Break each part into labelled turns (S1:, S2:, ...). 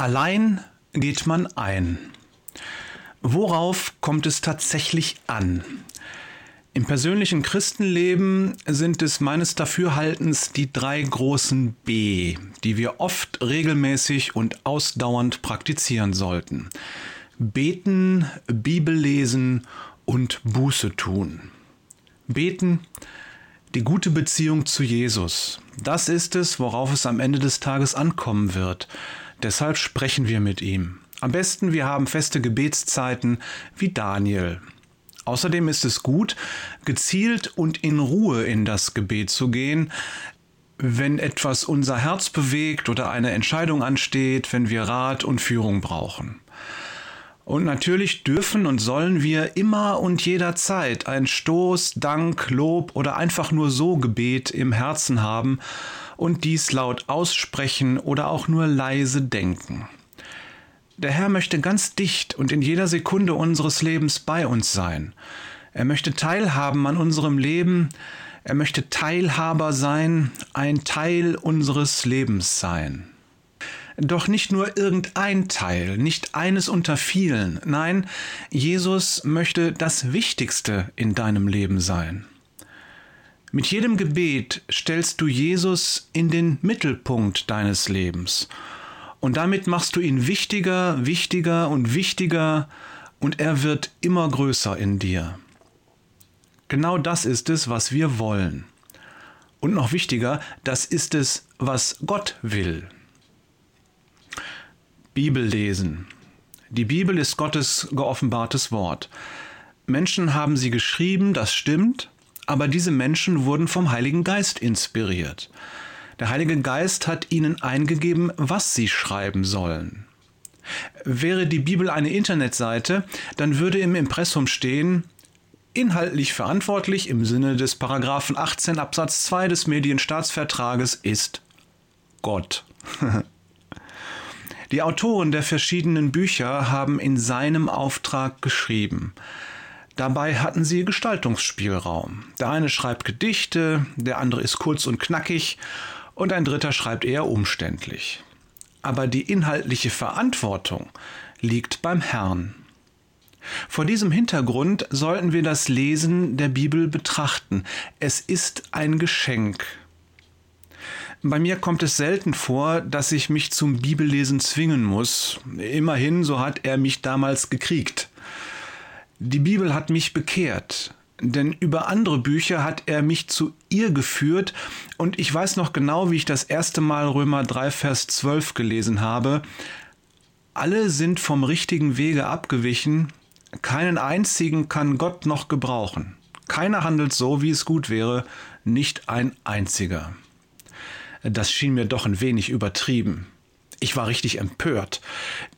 S1: Allein geht man ein. Worauf kommt es tatsächlich an? Im persönlichen Christenleben sind es meines Dafürhaltens die drei großen B, die wir oft regelmäßig und ausdauernd praktizieren sollten. Beten, Bibel lesen und Buße tun. Beten, die gute Beziehung zu Jesus. Das ist es, worauf es am Ende des Tages ankommen wird. Deshalb sprechen wir mit ihm. Am besten, wir haben feste Gebetszeiten wie Daniel. Außerdem ist es gut, gezielt und in Ruhe in das Gebet zu gehen, wenn etwas unser Herz bewegt oder eine Entscheidung ansteht, wenn wir Rat und Führung brauchen. Und natürlich dürfen und sollen wir immer und jederzeit ein Stoß, Dank, Lob oder einfach nur so Gebet im Herzen haben und dies laut aussprechen oder auch nur leise denken. Der Herr möchte ganz dicht und in jeder Sekunde unseres Lebens bei uns sein. Er möchte teilhaben an unserem Leben, er möchte Teilhaber sein, ein Teil unseres Lebens sein. Doch nicht nur irgendein Teil, nicht eines unter vielen, nein, Jesus möchte das Wichtigste in deinem Leben sein. Mit jedem Gebet stellst du Jesus in den Mittelpunkt deines Lebens. Und damit machst du ihn wichtiger, wichtiger und wichtiger und er wird immer größer in dir. Genau das ist es, was wir wollen. Und noch wichtiger, das ist es, was Gott will. Bibel lesen. Die Bibel ist Gottes geoffenbartes Wort. Menschen haben sie geschrieben, das stimmt, aber diese Menschen wurden vom Heiligen Geist inspiriert. Der Heilige Geist hat ihnen eingegeben, was sie schreiben sollen. Wäre die Bibel eine Internetseite, dann würde im Impressum stehen, inhaltlich verantwortlich im Sinne des Paragraphen 18 Absatz 2 des Medienstaatsvertrages ist Gott. Die Autoren der verschiedenen Bücher haben in seinem Auftrag geschrieben. Dabei hatten sie Gestaltungsspielraum. Der eine schreibt Gedichte, der andere ist kurz und knackig und ein dritter schreibt eher umständlich. Aber die inhaltliche Verantwortung liegt beim Herrn. Vor diesem Hintergrund sollten wir das Lesen der Bibel betrachten. Es ist ein Geschenk. Bei mir kommt es selten vor, dass ich mich zum Bibellesen zwingen muss. Immerhin, so hat er mich damals gekriegt. Die Bibel hat mich bekehrt, denn über andere Bücher hat er mich zu ihr geführt und ich weiß noch genau, wie ich das erste Mal Römer 3, Vers 12 gelesen habe. Alle sind vom richtigen Wege abgewichen, keinen einzigen kann Gott noch gebrauchen. Keiner handelt so, wie es gut wäre, nicht ein einziger. Das schien mir doch ein wenig übertrieben. Ich war richtig empört.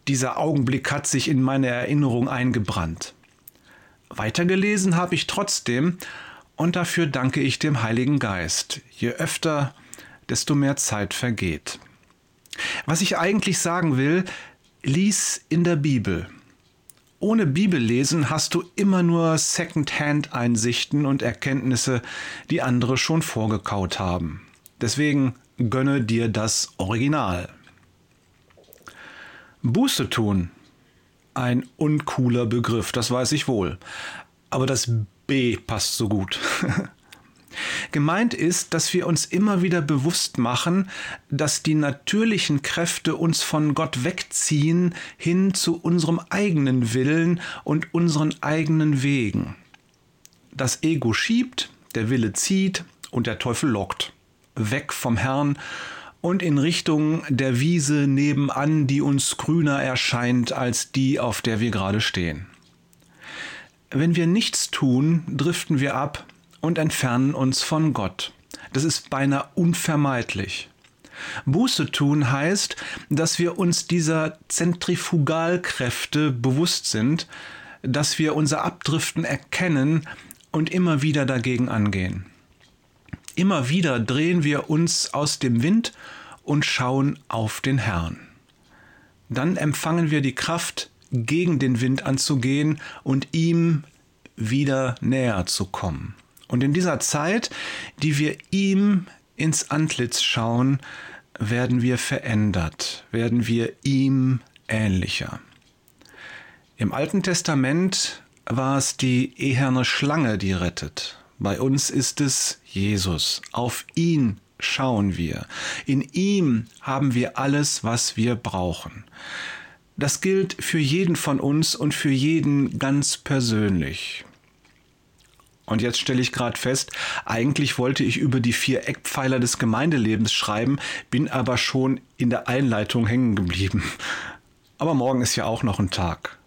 S1: Dieser Augenblick hat sich in meine Erinnerung eingebrannt. Weitergelesen habe ich trotzdem und dafür danke ich dem Heiligen Geist. Je öfter, desto mehr Zeit vergeht. Was ich eigentlich sagen will, lies in der Bibel. Ohne Bibellesen hast du immer nur Second-Hand-Einsichten und Erkenntnisse, die andere schon vorgekaut haben. Deswegen gönne dir das Original. Buße tun ein uncooler Begriff, das weiß ich wohl. Aber das B passt so gut. Gemeint ist, dass wir uns immer wieder bewusst machen, dass die natürlichen Kräfte uns von Gott wegziehen hin zu unserem eigenen Willen und unseren eigenen Wegen. Das Ego schiebt, der Wille zieht und der Teufel lockt. Weg vom Herrn und in Richtung der Wiese nebenan, die uns grüner erscheint als die, auf der wir gerade stehen. Wenn wir nichts tun, driften wir ab und entfernen uns von Gott. Das ist beinahe unvermeidlich. Buße tun heißt, dass wir uns dieser Zentrifugalkräfte bewusst sind, dass wir unser Abdriften erkennen und immer wieder dagegen angehen. Immer wieder drehen wir uns aus dem Wind und schauen auf den Herrn. Dann empfangen wir die Kraft, gegen den Wind anzugehen und ihm wieder näher zu kommen. Und in dieser Zeit, die wir ihm ins Antlitz schauen, werden wir verändert, werden wir ihm ähnlicher. Im Alten Testament war es die eherne Schlange, die rettet. Bei uns ist es Jesus. Auf ihn schauen wir. In ihm haben wir alles, was wir brauchen. Das gilt für jeden von uns und für jeden ganz persönlich. Und jetzt stelle ich gerade fest, eigentlich wollte ich über die vier Eckpfeiler des Gemeindelebens schreiben, bin aber schon in der Einleitung hängen geblieben. Aber morgen ist ja auch noch ein Tag.